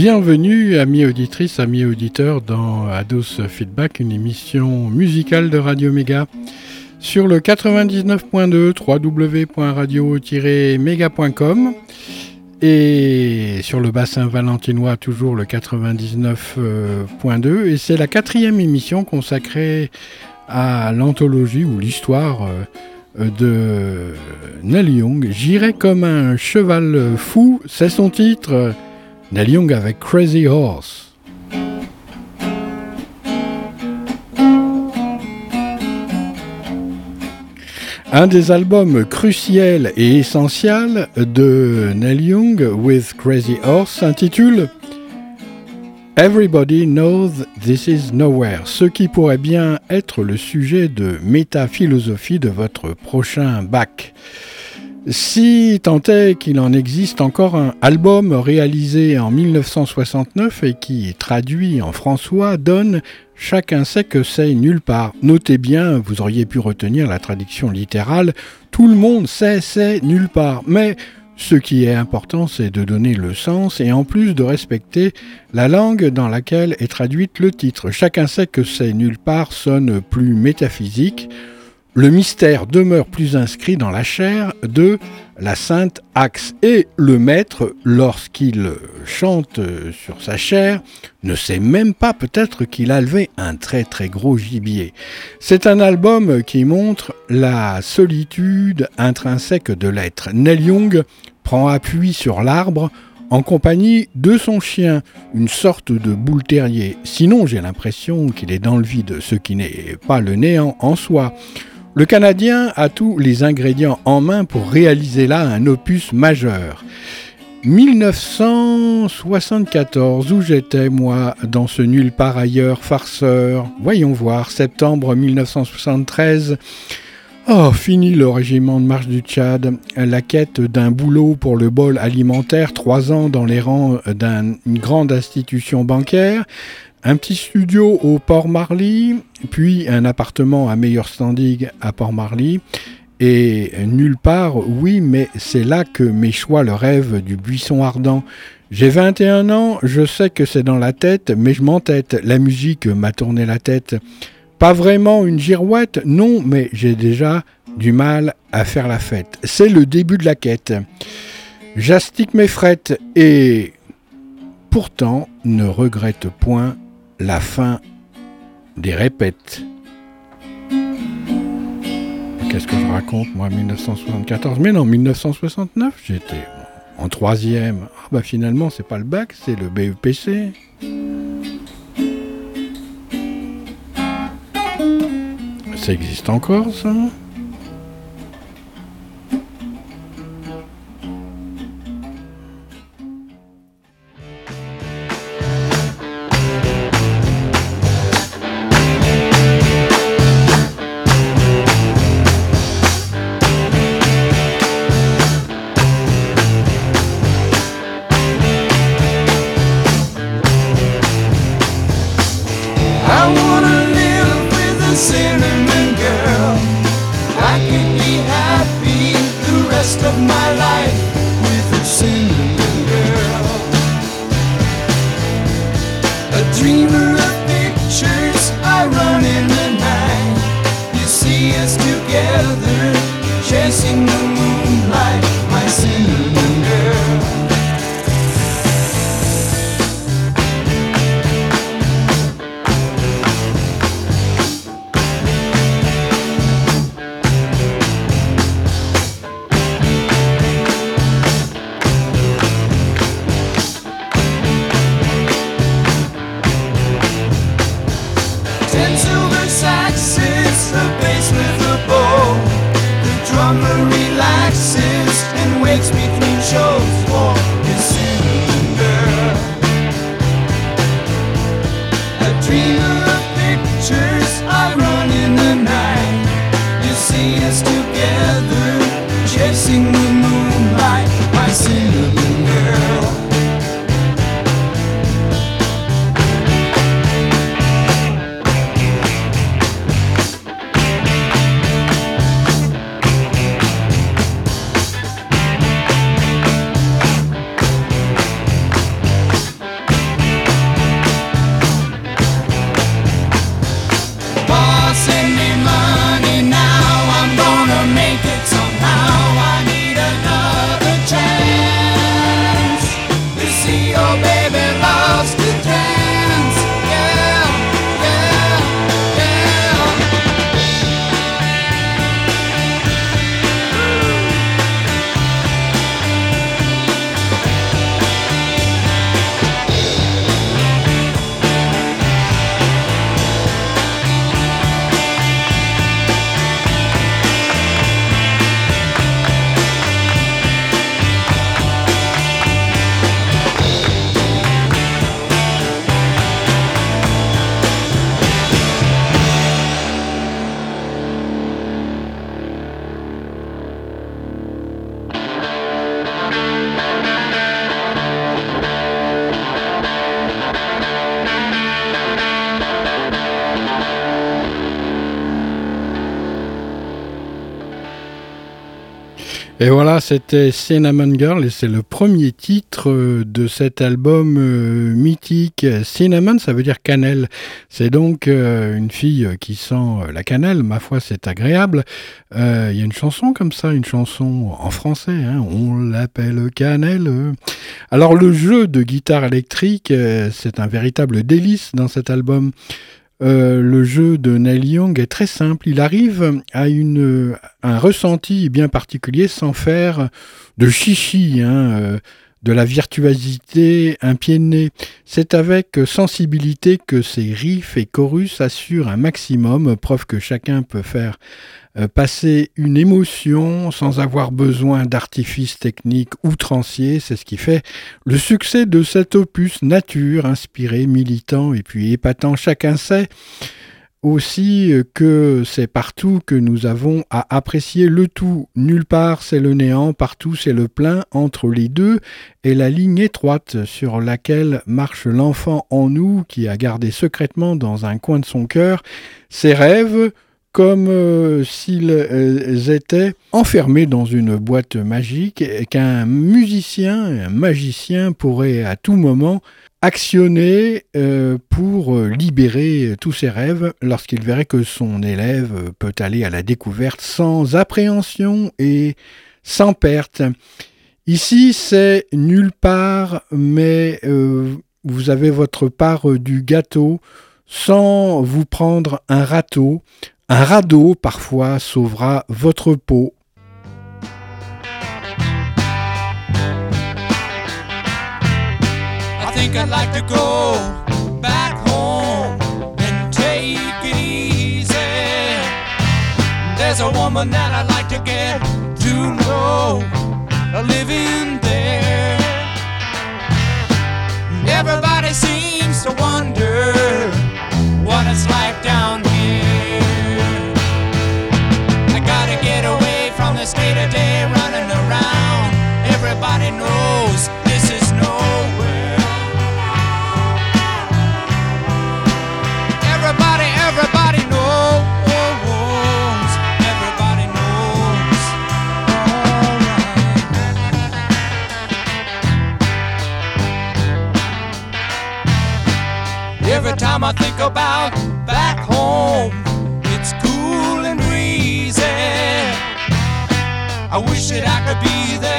Bienvenue, amis auditrices, amis auditeurs, dans Ados Feedback, une émission musicale de Radio Méga. Sur le 99.2 www.radio-méga.com et sur le bassin valentinois toujours le 99.2 et c'est la quatrième émission consacrée à l'anthologie ou l'histoire euh, de Neil Young. J'irai comme un cheval fou, c'est son titre. Neil Young avec Crazy Horse. Un des albums cruciels et essentiels de Neil Young with Crazy Horse s'intitule Everybody knows this is nowhere, ce qui pourrait bien être le sujet de métaphilosophie de votre prochain bac. Si tant est qu'il en existe encore un album réalisé en 1969 et qui, traduit en François, donne Chacun sait que c'est nulle part. Notez bien, vous auriez pu retenir la traduction littérale Tout le monde sait c'est nulle part. Mais ce qui est important, c'est de donner le sens et en plus de respecter la langue dans laquelle est traduite le titre. Chacun sait que c'est nulle part sonne plus métaphysique le mystère demeure plus inscrit dans la chair de la sainte Axe. Et le maître, lorsqu'il chante sur sa chair, ne sait même pas peut-être qu'il a levé un très très gros gibier. C'est un album qui montre la solitude intrinsèque de l'être. Neil Young prend appui sur l'arbre en compagnie de son chien, une sorte de boule terrier. Sinon, j'ai l'impression qu'il est dans le vide, ce qui n'est pas le néant en soi. Le Canadien a tous les ingrédients en main pour réaliser là un opus majeur. 1974, où j'étais moi dans ce nulle part ailleurs farceur Voyons voir, septembre 1973. Oh, fini le régiment de marche du Tchad, la quête d'un boulot pour le bol alimentaire, trois ans dans les rangs d'une grande institution bancaire, un petit studio au Port Marly, puis un appartement à meilleur standing à Port Marly. Et nulle part, oui, mais c'est là que m'échoit le rêve du buisson ardent. J'ai 21 ans, je sais que c'est dans la tête, mais je m'entête. La musique m'a tourné la tête. Pas vraiment une girouette, non, mais j'ai déjà du mal à faire la fête. C'est le début de la quête. J'astique mes frettes et pourtant ne regrette point la fin des répètes. Qu'est-ce que je raconte, moi, 1974 Mais non, 1969, j'étais en troisième. Ah bah finalement, c'est pas le bac, c'est le BEPC. Ça existe encore, ça? C'était Cinnamon Girl et c'est le premier titre euh, de cet album euh, mythique. Cinnamon, ça veut dire cannelle. C'est donc euh, une fille qui sent la cannelle. Ma foi, c'est agréable. Il y a une chanson comme ça, une chanson en français. Hein. on l'appelle cannelle. Alors le jeu de guitare électrique, c'est un véritable délice dans cet album. Euh, le jeu de Neil Young est très simple. Il arrive à une, un ressenti bien particulier sans faire de chichi, hein, euh, de la virtuosité, un pied de nez. C'est avec sensibilité que ces riffs et chorus assurent un maximum, preuve que chacun peut faire passer une émotion sans avoir besoin d'artifices techniques outranciers, c'est ce qui fait le succès de cet opus nature, inspiré, militant et puis épatant. Chacun sait aussi euh, que c'est partout que nous avons à apprécier le tout. Nulle part c'est le néant, partout c'est le plein entre les deux et la ligne étroite sur laquelle marche l'enfant en nous qui a gardé secrètement dans un coin de son cœur ses rêves, comme euh, s'ils euh, étaient enfermés dans une boîte magique qu'un musicien, un magicien pourrait à tout moment actionner euh, pour libérer tous ses rêves lorsqu'il verrait que son élève peut aller à la découverte sans appréhension et sans perte. Ici, c'est nulle part, mais vous avez votre part du gâteau sans vous prendre un râteau, un radeau parfois sauvera votre peau. I think I'd like to go back home and take it easy. There's a woman that I'd like to get to know, living there. Everybody seems to wonder what it's like down day I think about back home, it's cool and breezy. I wish that I could be there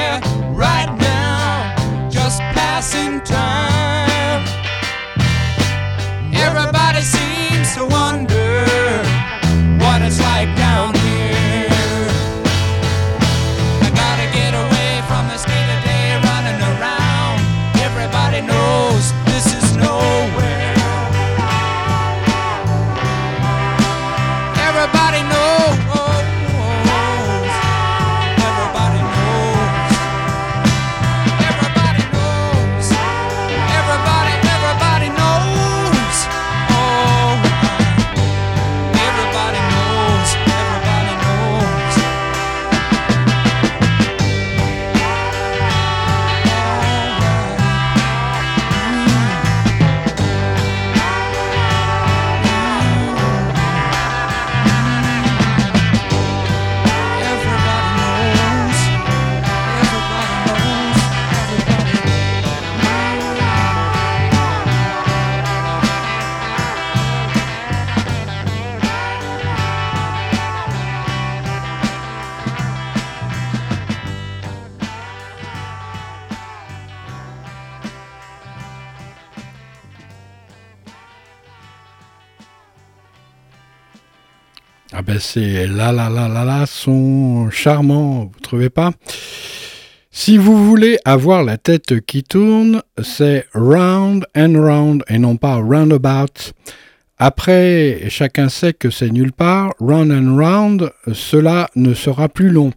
C'est là là là là là sont charmants, vous trouvez pas? Si vous voulez avoir la tête qui tourne, c'est round and round et non pas roundabout. Après, chacun sait que c'est nulle part, round and round, cela ne sera plus long.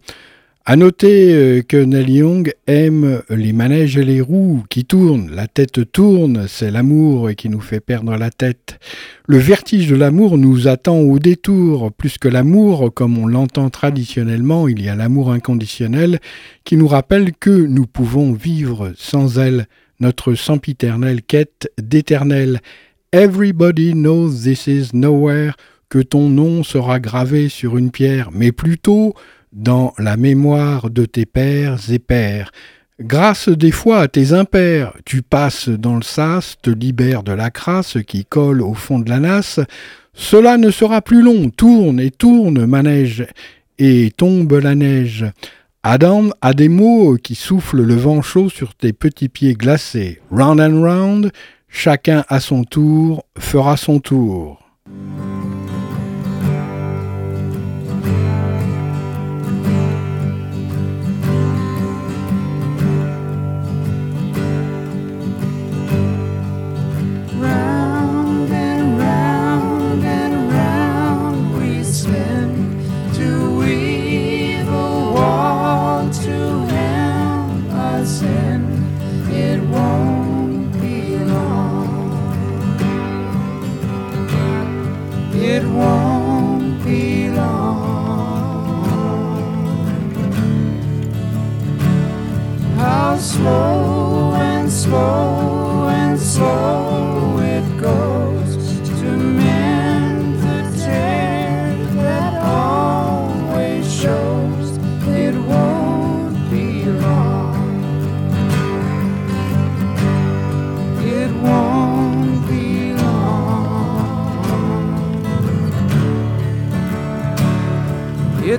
À noter euh, que Nelly Young aime les manèges et les roues qui tournent. La tête tourne, c'est l'amour qui nous fait perdre la tête. Le vertige de l'amour nous attend au détour. Plus que l'amour, comme on l'entend traditionnellement, il y a l'amour inconditionnel qui nous rappelle que nous pouvons vivre sans elle. Notre sempiternelle quête d'éternel. Everybody knows this is nowhere, que ton nom sera gravé sur une pierre, mais plutôt dans la mémoire de tes pères et pères. Grâce des fois à tes impairs, tu passes dans le sas, te libères de la crasse qui colle au fond de la nasse. Cela ne sera plus long, tourne et tourne, manège, et tombe la neige. Adam a des mots qui soufflent le vent chaud sur tes petits pieds glacés. Round and round, chacun à son tour fera son tour.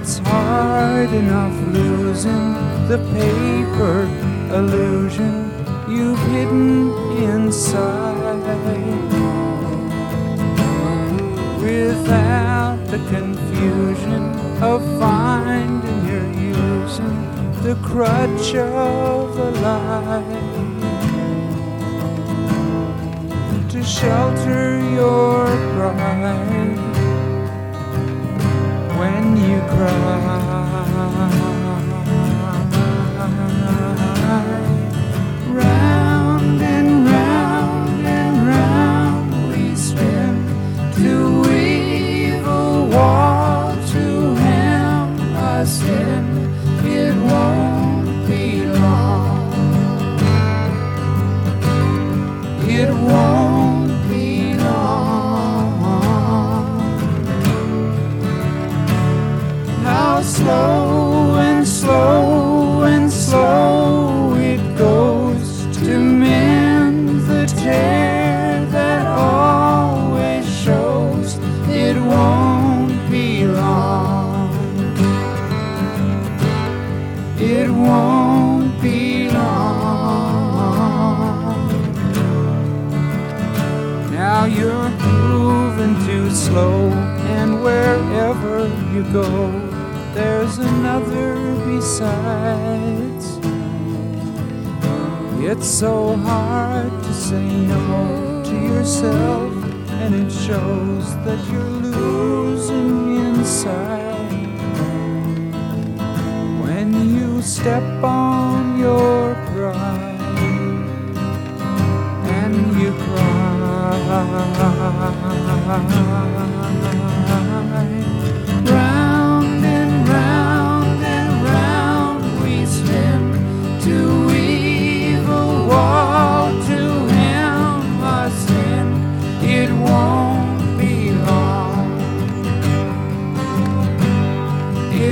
It's hard enough losing the paper illusion you've hidden inside. Without the confusion of finding you're using the crutch of a lie to shelter your pride when you cry.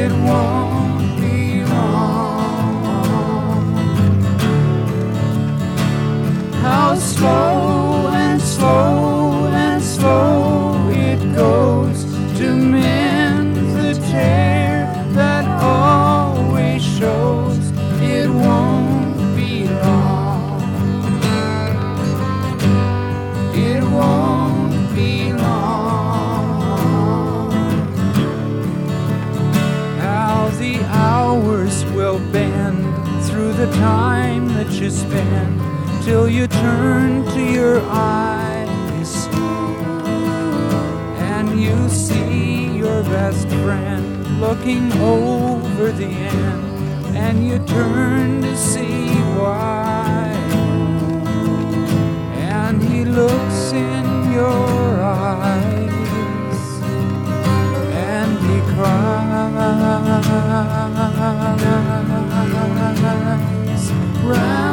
it warm. Looking over the end and you turn to see why. And he looks in your eyes and he cries round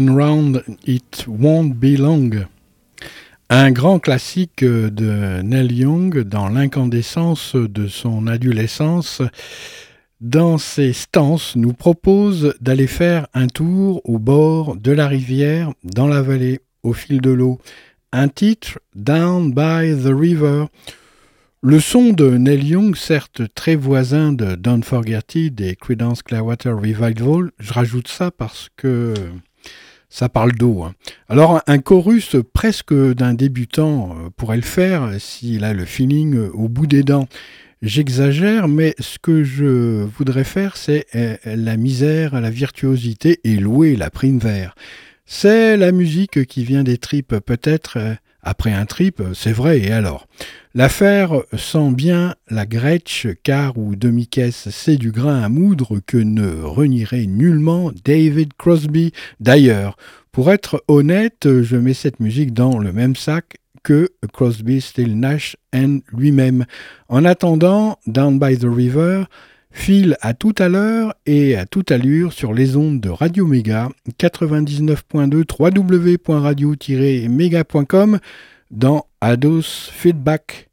Round It Won't Be Long. Un grand classique de Neil Young dans l'incandescence de son adolescence, dans ses stances, nous propose d'aller faire un tour au bord de la rivière, dans la vallée, au fil de l'eau. Un titre, Down by the River. Le son de Neil Young, certes très voisin de Don't Forget It et Creedence Clearwater Revival, je rajoute ça parce que ça parle d'eau. Hein. Alors un chorus presque d'un débutant pourrait le faire s'il a le feeling au bout des dents. J'exagère, mais ce que je voudrais faire, c'est la misère, la virtuosité et louer la prime vert. C'est la musique qui vient des tripes, peut-être après un trip, c'est vrai, et alors? L'affaire sent bien la gretche, car ou demi-caisse, c'est du grain à moudre que ne renierait nullement David Crosby. D'ailleurs, pour être honnête, je mets cette musique dans le même sac que Crosby, Still Nash and lui-même. En attendant, Down by the River file à tout à l'heure et à toute allure sur les ondes de Radio Méga 99.2 www.radio-méga.com dans Ados Feedback.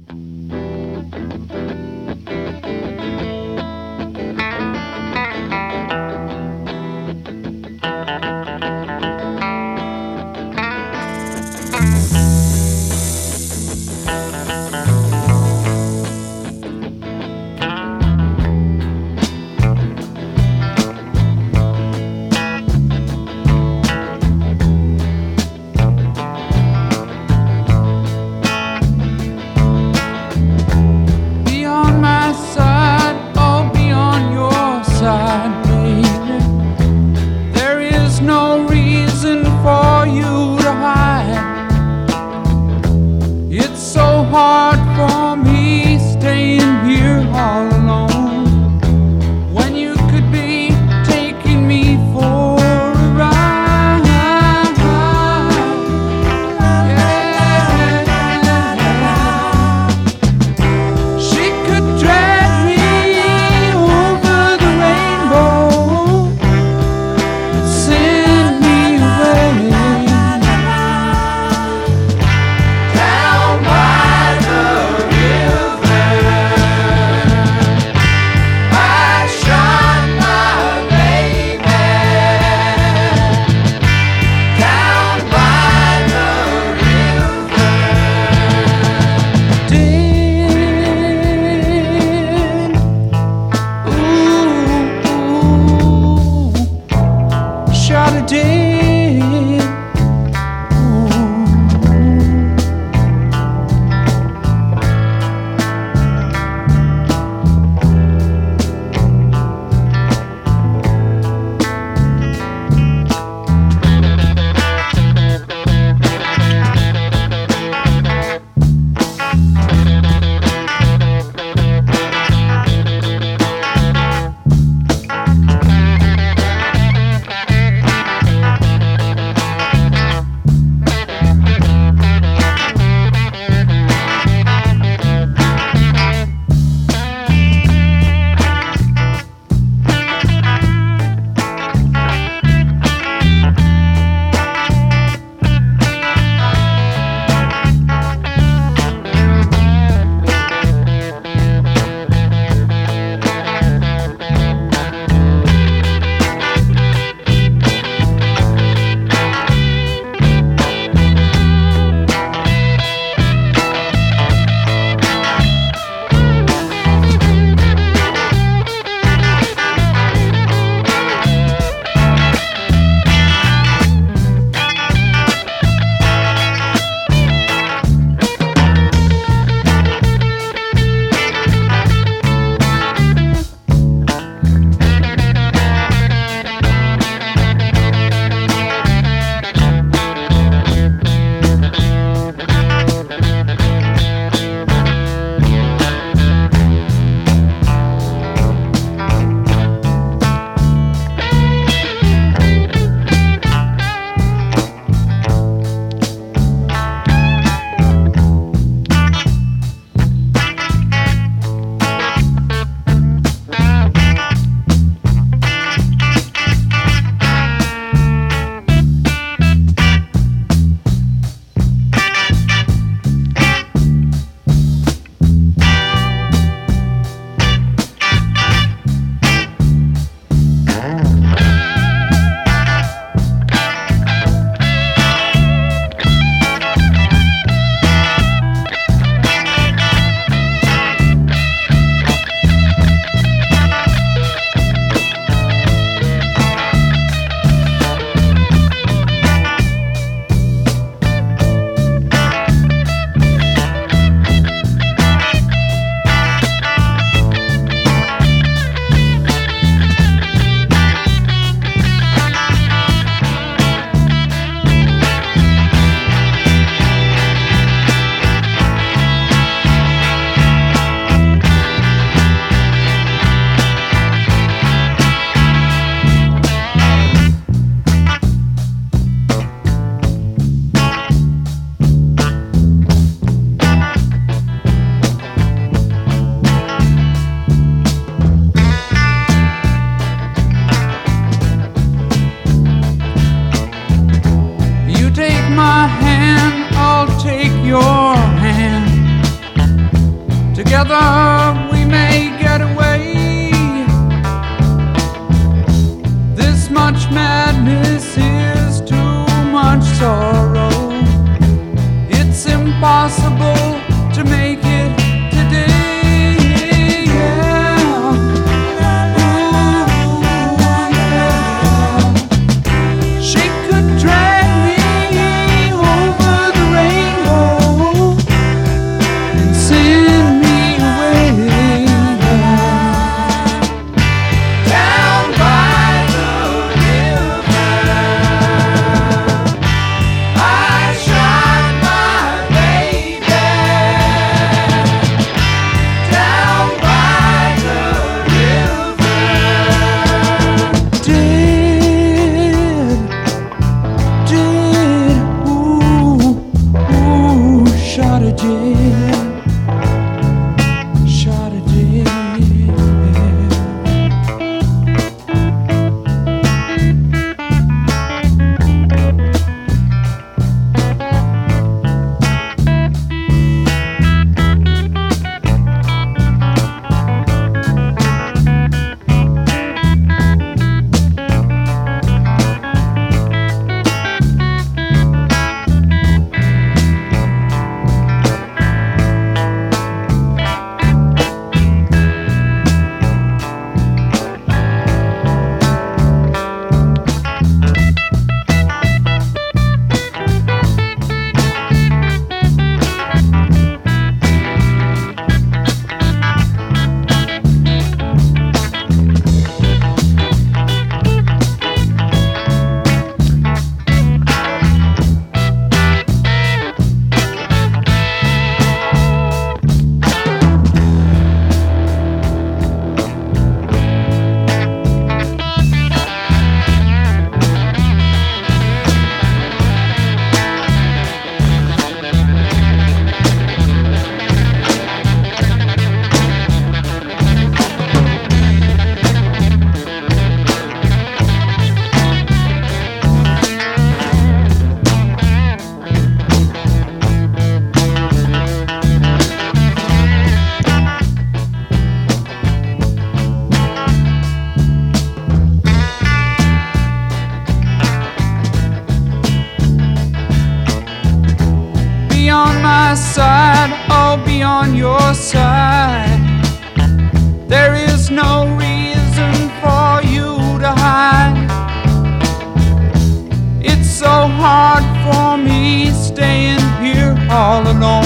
All alone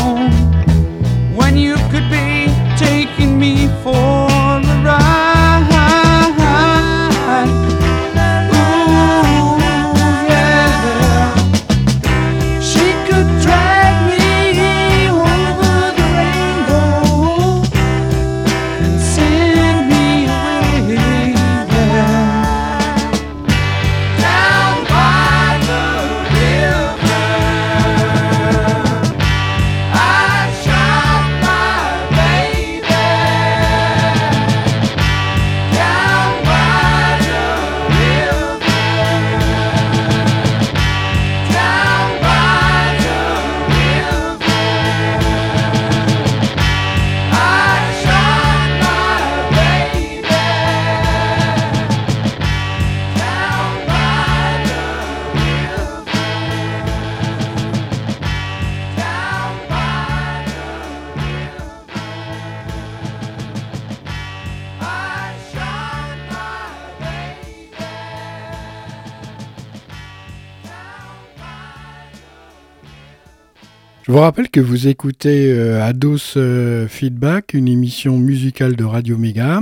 vous rappelle que vous écoutez euh, Ados euh, Feedback, une émission musicale de Radio Méga,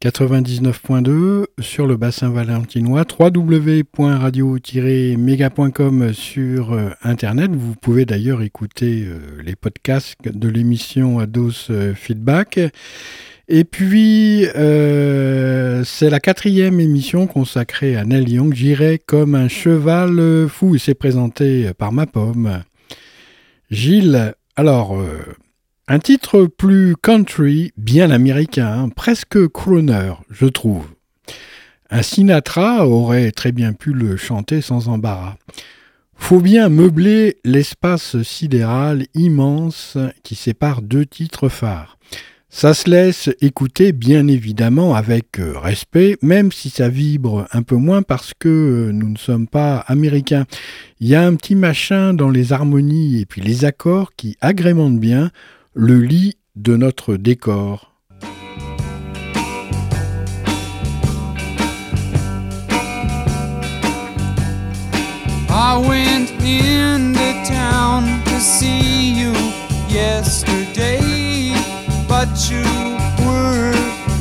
99.2 sur le bassin valentinois, www.radio-méga.com sur euh, Internet. Vous pouvez d'ailleurs écouter les podcasts de l'émission Ados Feedback. Et puis, c'est la quatrième émission consacrée à Neil Young. J'irai comme un cheval fou. Il s'est présenté par ma pomme. Gilles, alors, euh, un titre plus country, bien américain, hein, presque crooner, je trouve. Un Sinatra aurait très bien pu le chanter sans embarras. Faut bien meubler l'espace sidéral immense qui sépare deux titres phares. Ça se laisse écouter bien évidemment avec euh, respect, même si ça vibre un peu moins parce que euh, nous ne sommes pas américains. Il y a un petit machin dans les harmonies et puis les accords qui agrémentent bien le lit de notre décor. But you were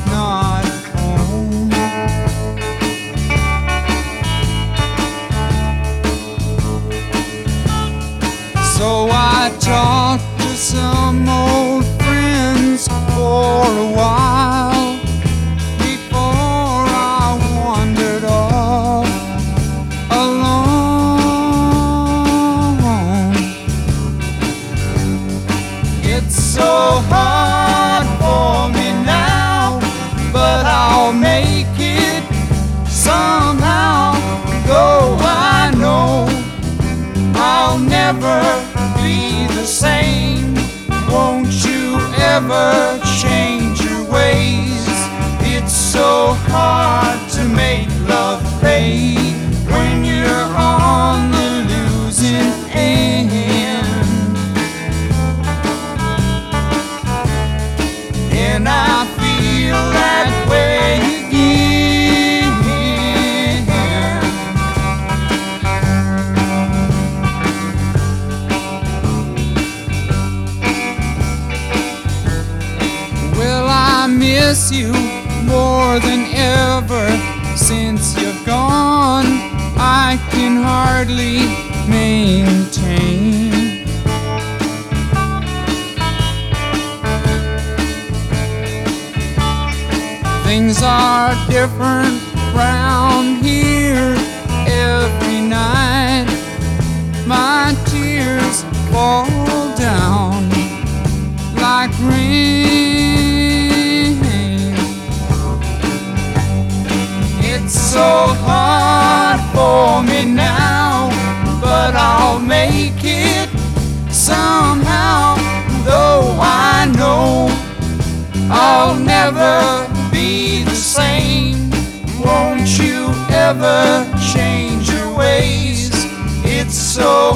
not home. So I talked to some old friends for a while hard to make love pay when you're on the losing end. And I feel that way again. Well, I miss you more than ever since you've gone. I can hardly maintain. Things are different round so hard for me now, but I'll make it somehow. Though I know I'll never be the same. Won't you ever change your ways? It's so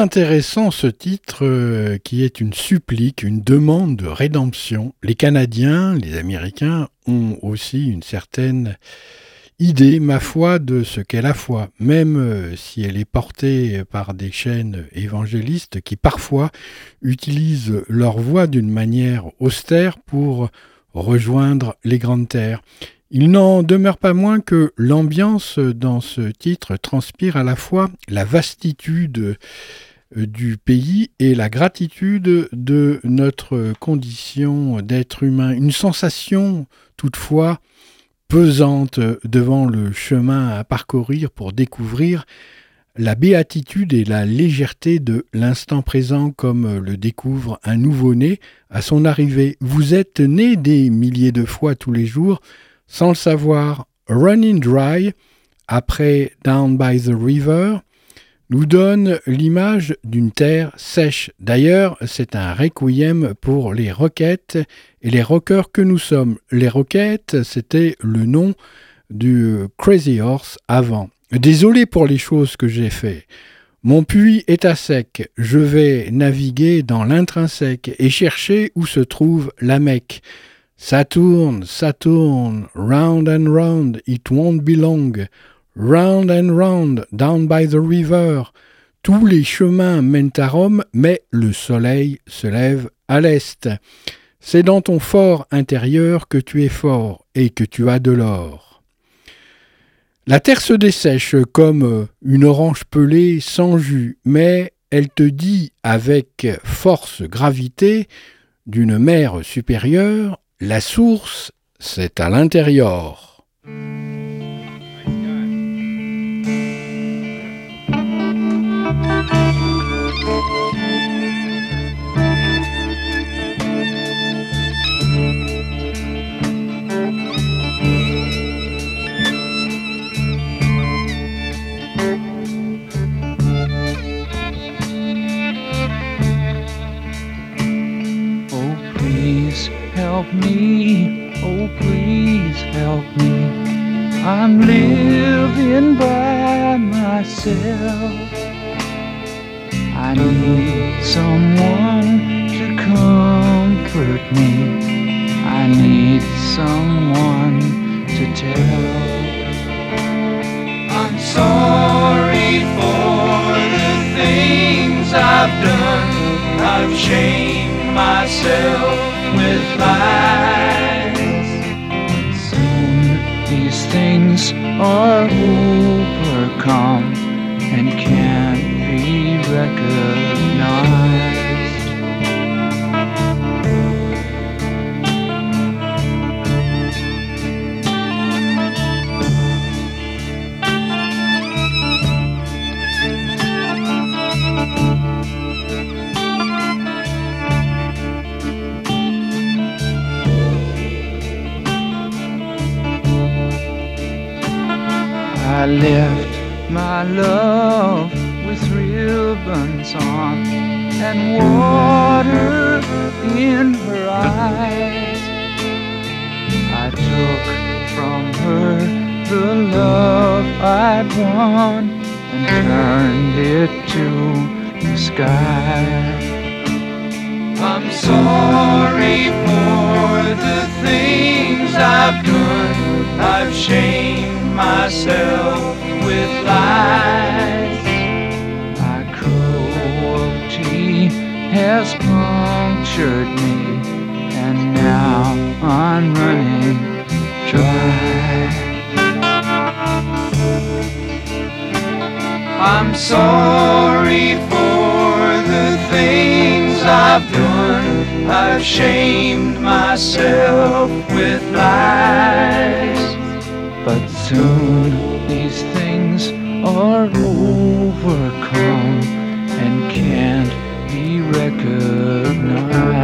intéressant ce titre euh, qui est une supplique, une demande de rédemption. Les Canadiens, les Américains ont aussi une certaine idée, ma foi, de ce qu'est la foi, même euh, si elle est portée par des chaînes évangélistes qui parfois utilisent leur voix d'une manière austère pour rejoindre les grandes terres. Il n'en demeure pas moins que l'ambiance dans ce titre transpire à la fois la vastitude du pays et la gratitude de notre condition d'être humain. Une sensation toutefois pesante devant le chemin à parcourir pour découvrir la béatitude et la légèreté de l'instant présent comme le découvre un nouveau-né à son arrivée. Vous êtes né des milliers de fois tous les jours sans le savoir. Running Dry, après Down by the River, nous donne l'image d'une terre sèche. D'ailleurs, c'est un requiem pour les roquettes et les rockers que nous sommes. Les roquettes, c'était le nom du Crazy Horse avant. Désolé pour les choses que j'ai fait. Mon puits est à sec, je vais naviguer dans l'intrinsèque et chercher où se trouve la Mecque. Ça tourne, ça tourne, round and round, it won't be long. Round and round, down by the river. Tous les chemins mènent à Rome, mais le soleil se lève à l'est. C'est dans ton fort intérieur que tu es fort et que tu as de l'or. La terre se dessèche comme une orange pelée sans jus, mais elle te dit avec force gravité d'une mer supérieure, la source, c'est à l'intérieur. Help me, oh please help me. I'm living by myself. I need someone to comfort me. I need someone to tell. I'm sorry for the things I've done. I've shamed myself with lies. Soon these things are overcome and can't be recognized. Left my love with ribbons on and water in her eyes. I took from her the love I'd won and turned it to the sky. I'm sorry for the things I've done. I've shamed myself with lies. My cruelty has punctured me, and now I'm running dry. I'm sorry for the things I've done. I've shamed myself with lies. Soon these things are overcome and can't be recognized.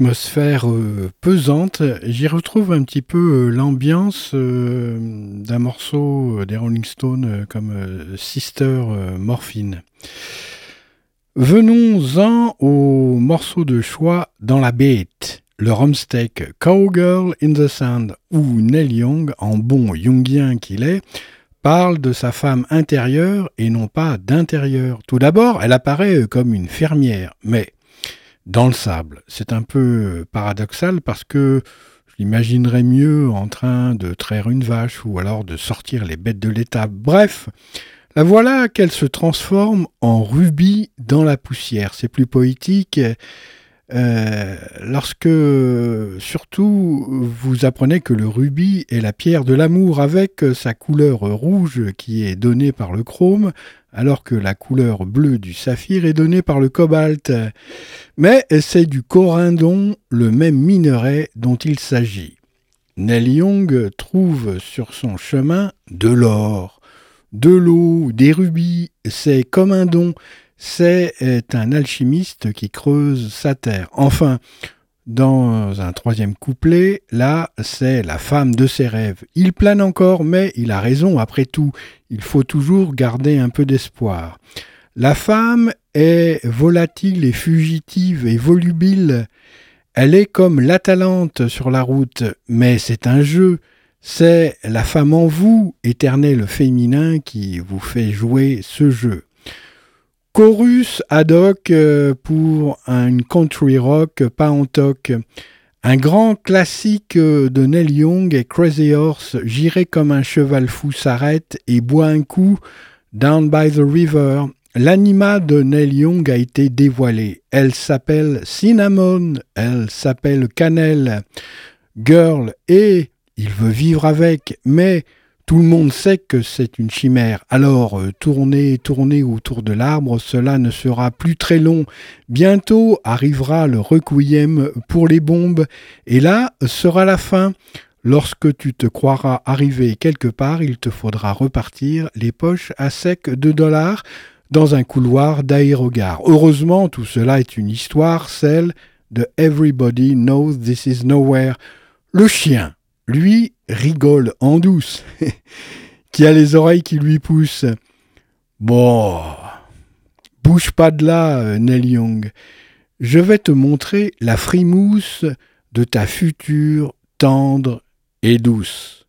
Atmosphère euh, pesante, j'y retrouve un petit peu euh, l'ambiance euh, d'un morceau des Rolling Stones comme Sister Morphine. Venons-en au morceau de choix dans la bête, le rumsteak Cowgirl in the Sand, où Neil Young, en bon jungien qu'il est, parle de sa femme intérieure et non pas d'intérieur. Tout d'abord, elle apparaît comme une fermière, mais dans le sable. C'est un peu paradoxal parce que je l'imaginerais mieux en train de traire une vache ou alors de sortir les bêtes de l'étable. Bref, la voilà qu'elle se transforme en rubis dans la poussière. C'est plus poétique. Euh, lorsque surtout vous apprenez que le rubis est la pierre de l'amour avec sa couleur rouge qui est donnée par le chrome, alors que la couleur bleue du saphir est donnée par le cobalt. Mais c'est du corindon, le même minerai dont il s'agit. Neil Young trouve sur son chemin de l'or, de l'eau, des rubis, c'est comme un don, c'est un alchimiste qui creuse sa terre. Enfin, dans un troisième couplet, là, c'est la femme de ses rêves. Il plane encore, mais il a raison, après tout, il faut toujours garder un peu d'espoir. La femme est volatile et fugitive et volubile. Elle est comme l'Atalante sur la route, mais c'est un jeu. C'est la femme en vous, éternel féminin, qui vous fait jouer ce jeu. Chorus ad hoc euh, pour un country rock pas en toc. Un grand classique euh, de Neil Young et Crazy Horse, J'irai comme un cheval fou s'arrête et boit un coup, Down by the River. L'anima de Neil Young a été dévoilé. Elle s'appelle Cinnamon, elle s'appelle Cannelle. Girl, et il veut vivre avec, mais tout le monde sait que c'est une chimère. Alors, euh, tourner, tourner autour de l'arbre, cela ne sera plus très long. Bientôt arrivera le requiem pour les bombes, et là sera la fin. Lorsque tu te croiras arrivé quelque part, il te faudra repartir les poches à sec de dollars dans un couloir d'aérogare. Heureusement, tout cela est une histoire, celle de Everybody Knows This Is Nowhere. Le chien, lui, rigole en douce, qui a les oreilles qui lui poussent. Bon, bouge pas de là, Neil Young. Je vais te montrer la frimousse de ta future tendre et douce.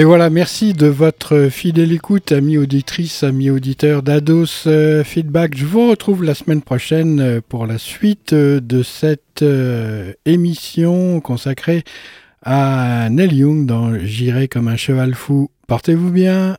Et voilà, merci de votre fidèle écoute, amis auditrices, amis auditeurs d'Ados euh, Feedback. Je vous retrouve la semaine prochaine euh, pour la suite euh, de cette émission consacrée à Neil Young dans J'irai comme un cheval fou. Portez-vous bien.